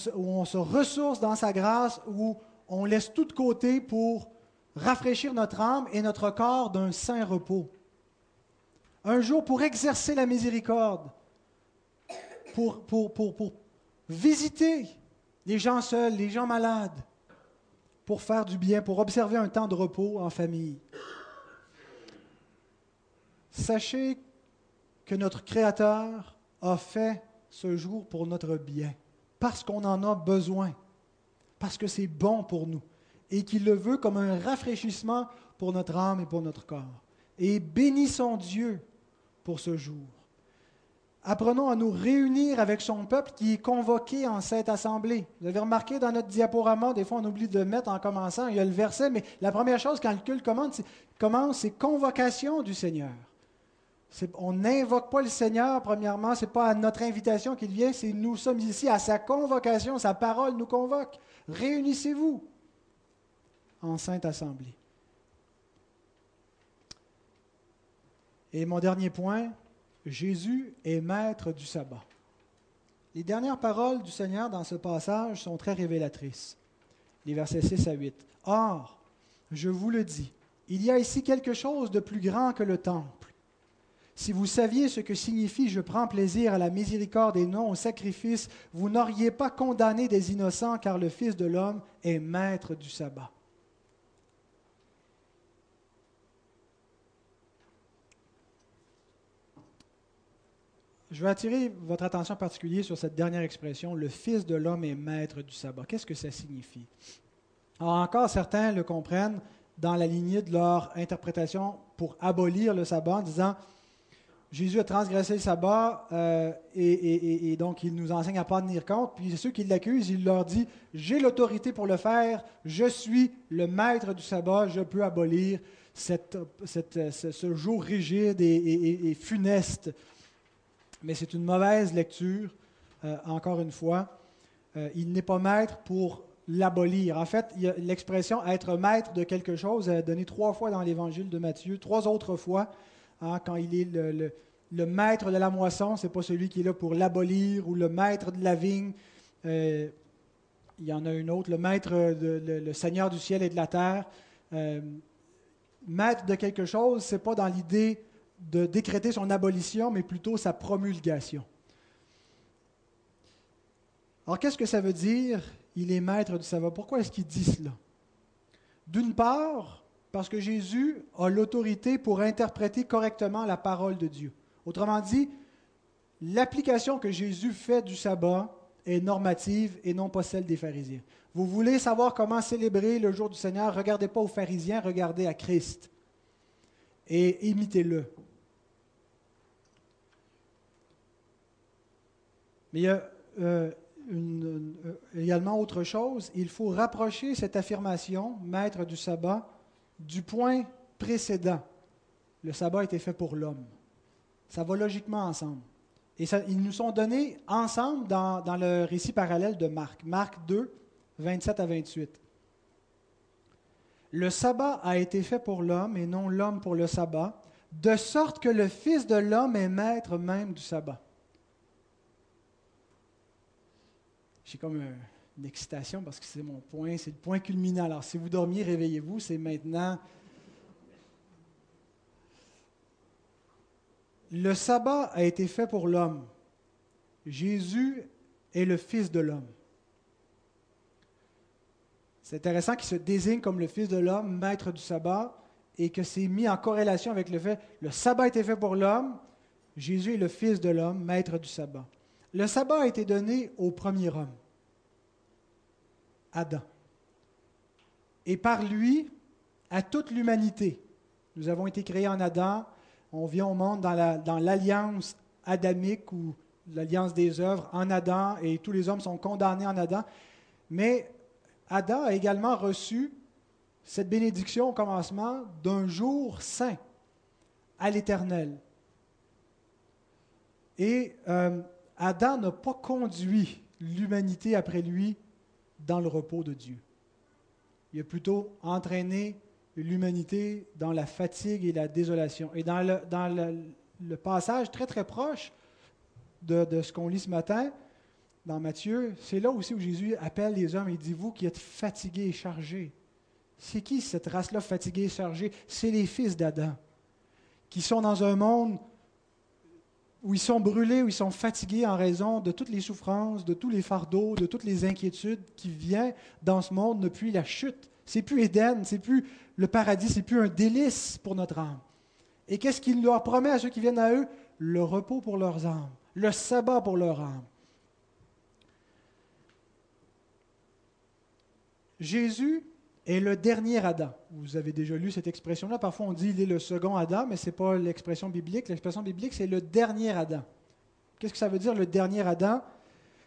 se, ressource dans sa grâce, où on laisse tout de côté pour rafraîchir notre âme et notre corps d'un saint repos. Un jour pour exercer la miséricorde, pour visiter les gens seuls, les gens malades, pour faire du bien, pour observer un temps de repos en famille. Sachez que notre Créateur a fait ce jour pour notre bien, parce qu'on en a besoin, parce que c'est bon pour nous, et qu'il le veut comme un rafraîchissement pour notre âme et pour notre corps. Et bénissons Dieu pour ce jour. Apprenons à nous réunir avec son peuple qui est convoqué en cette assemblée. Vous avez remarqué dans notre diaporama, des fois on oublie de le mettre en commençant, il y a le verset, mais la première chose quand le culte commence, c'est convocation du Seigneur. On n'invoque pas le Seigneur, premièrement, ce n'est pas à notre invitation qu'il vient, c'est nous sommes ici à sa convocation, sa parole nous convoque. Réunissez-vous en sainte assemblée. Et mon dernier point, Jésus est maître du sabbat. Les dernières paroles du Seigneur dans ce passage sont très révélatrices. Les versets 6 à 8. Or, je vous le dis, il y a ici quelque chose de plus grand que le temple. Si vous saviez ce que signifie je prends plaisir à la miséricorde et non au sacrifice, vous n'auriez pas condamné des innocents car le Fils de l'homme est maître du sabbat. Je veux attirer votre attention particulière sur cette dernière expression, le Fils de l'homme est maître du sabbat. Qu'est-ce que ça signifie? Alors encore, certains le comprennent dans la lignée de leur interprétation pour abolir le sabbat en disant, Jésus a transgressé le sabbat euh, et, donc il nous enseigne à ne pas tenir compte. Puis ceux qui l'accusent, il leur dit, j'ai l'autorité pour le faire, je suis le maître du sabbat, je peux abolir ce jour rigide et funeste mais c'est une mauvaise lecture, euh, encore une fois. Euh, il n'est pas maître pour l'abolir. En fait, l'expression être maître de quelque chose est donnée trois fois dans l'évangile de Matthieu, trois autres fois, hein, quand il est le, maître de la moisson, ce n'est pas celui qui est là pour l'abolir, ou le maître de la vigne. Euh, il y en a une autre, le maître, le, Seigneur du ciel et de la terre. maître de quelque chose, ce n'est pas dans l'idée de décréter son abolition, mais plutôt sa promulgation. Alors, qu'est-ce que ça veut dire Il est maître du savoir? Pourquoi est-ce qu'il dit cela? D'une part, parce que Jésus a l'autorité pour interpréter correctement la parole de Dieu. Autrement dit, l'application que Jésus fait du sabbat est normative et non pas celle des pharisiens. Vous voulez savoir comment célébrer le jour du Seigneur, regardez pas aux pharisiens, regardez à Christ et imitez-le. Mais il y a euh, euh, également autre chose, il faut rapprocher cette affirmation, maître du sabbat, du point précédent. Le sabbat a été fait pour l'homme. Ça va logiquement ensemble. Et ils nous sont donnés ensemble dans, le récit parallèle de Marc. Marc 2, 27 à 28. Le sabbat a été fait pour l'homme et non l'homme pour le sabbat, de sorte que le Fils de l'homme est maître même du sabbat. j'ai comme une excitation parce que c'est mon point, c'est le point culminant. Alors, si vous dormiez, réveillez-vous, c'est maintenant. Le sabbat a été fait pour l'homme. Jésus est le Fils de l'homme. C'est intéressant qu'il se désigne comme le Fils de l'homme, maître du sabbat, et que c'est mis en corrélation avec le fait le sabbat a été fait pour l'homme, Jésus est le Fils de l'homme, maître du sabbat. Le sabbat a été donné au premier homme, Adam. Et par lui, à toute l'humanité. Nous avons été créés en Adam, on vient au monde dans l'alliance adamique ou l'alliance des œuvres en Adam, et tous les hommes sont condamnés en Adam. Mais Adam a également reçu cette bénédiction au commencement d'un jour saint à l'éternel. Et euh, Adam n'a pas conduit l'humanité après lui dans le repos de Dieu. Il a plutôt entraîné l'humanité dans la fatigue et la désolation. Et dans le, passage très très proche de, de ce qu'on lit ce matin, dans Matthieu, c'est là aussi où Jésus appelle les hommes et dit, vous qui êtes fatigués et chargés. C'est qui cette race-là fatiguée et chargée? C'est les fils d'Adam, qui sont dans un monde où ils sont brûlés, où ils sont fatigués en raison de toutes les souffrances, de tous les fardeaux, de toutes les inquiétudes qui viennent dans ce monde depuis la chute. C'est plus Éden, c'est plus le paradis, c'est plus un délice pour notre âme. Et qu'est-ce qu'il leur promet à ceux qui viennent à eux? Le repos pour leurs âmes, le sabbat pour leur âme. Jésus est le dernier Adam. Vous avez déjà lu cette expression-là. Parfois, on dit il est le second Adam, mais ce n'est pas l'expression biblique. L'expression biblique, c'est le dernier Adam. Qu'est-ce que ça veut dire, le dernier Adam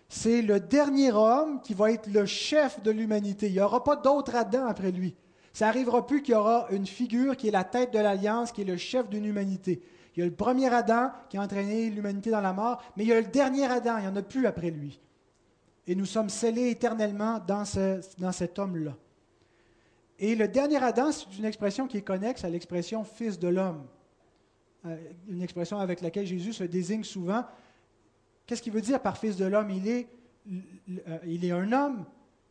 C'est le dernier homme qui va être le chef de l'humanité. Il n'y aura pas d'autre Adam après lui. Ça n'arrivera plus qu'il y aura une figure qui est la tête de l'alliance, qui est le chef d'une humanité. Il y a le premier Adam qui a entraîné l'humanité dans la mort, mais il y a le dernier Adam, il n'y en a plus après lui. Et nous sommes scellés éternellement dans, dans cet homme-là. Et le dernier Adam, c'est une expression qui est connexe à l'expression fils de l'homme, euh, une expression avec laquelle Jésus se désigne souvent. Qu'est-ce qu'il veut dire par fils de l'homme? Il est, euh, il est un homme,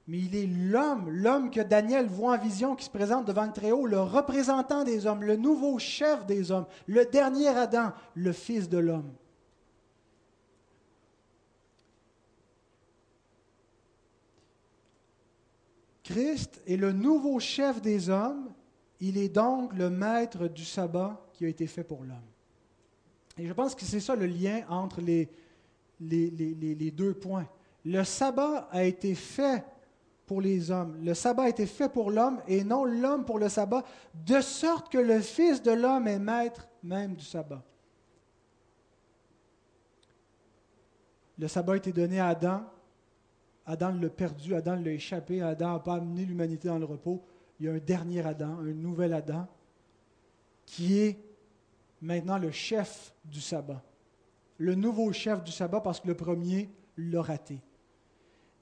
mais il est l'homme, l'homme que Daniel voit en vision, qui se présente devant le Très-Haut, le représentant des hommes, le nouveau chef des hommes, le dernier Adam, le fils de l'homme. Christ est le nouveau chef des hommes, il est donc le maître du sabbat qui a été fait pour l'homme. Et je pense que c'est ça le lien entre les, deux points. Le sabbat a été fait pour les hommes. Le sabbat a été fait pour l'homme et non l'homme pour le sabbat, de sorte que le Fils de l'homme est maître même du sabbat. Le sabbat a été donné à Adam Adam l'a perdu, Adam l'a échappé, Adam n'a pas amené l'humanité dans le repos. Il y a un dernier Adam, un nouvel Adam, qui est maintenant le chef du sabbat. Le nouveau chef du sabbat parce que le premier l'a raté.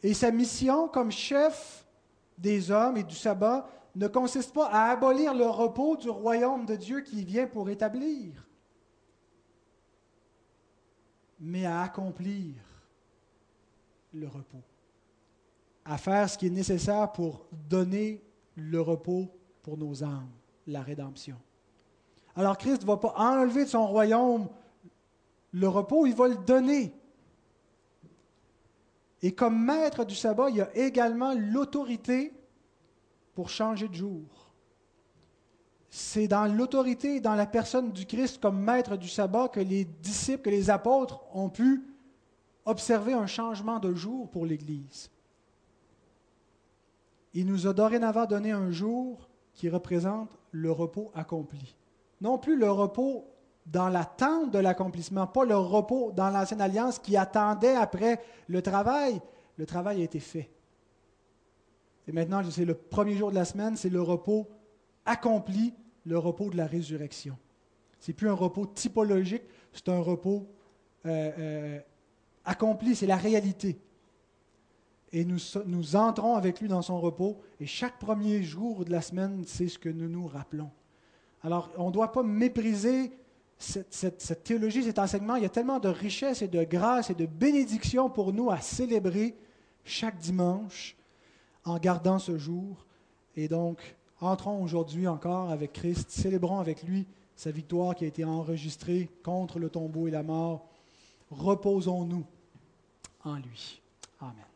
Et sa mission comme chef des hommes et du sabbat ne consiste pas à abolir le repos du royaume de Dieu qui vient pour établir, mais à accomplir le repos à faire ce qui est nécessaire pour donner le repos pour nos âmes, la rédemption. Alors Christ ne va pas enlever de son royaume le repos, il va le donner. Et comme maître du sabbat, il a également l'autorité pour changer de jour. C'est dans l'autorité dans la personne du Christ comme maître du sabbat que les disciples, que les apôtres ont pu observer un changement de jour pour l'Église. Il nous a dorénavant donné un jour qui représente le repos accompli. Non plus le repos dans l'attente de l'accomplissement, pas le repos dans l'ancienne alliance qui attendait après le travail. Le travail a été fait. Et maintenant, c'est le premier jour de la semaine, c'est le repos accompli, le repos de la résurrection. Ce n'est plus un repos typologique, c'est un repos euh, euh, accompli, c'est la réalité et nous, entrons avec lui dans son repos. Et chaque premier jour de la semaine, c'est ce que nous nous rappelons. Alors, on ne doit pas mépriser cette, théologie, cet enseignement. Il y a tellement de richesse et de grâce et de bénédiction pour nous à célébrer chaque dimanche en gardant ce jour. Et donc, entrons aujourd'hui encore avec Christ, célébrons avec lui sa victoire qui a été enregistrée contre le tombeau et la mort. Reposons-nous en lui. Amen.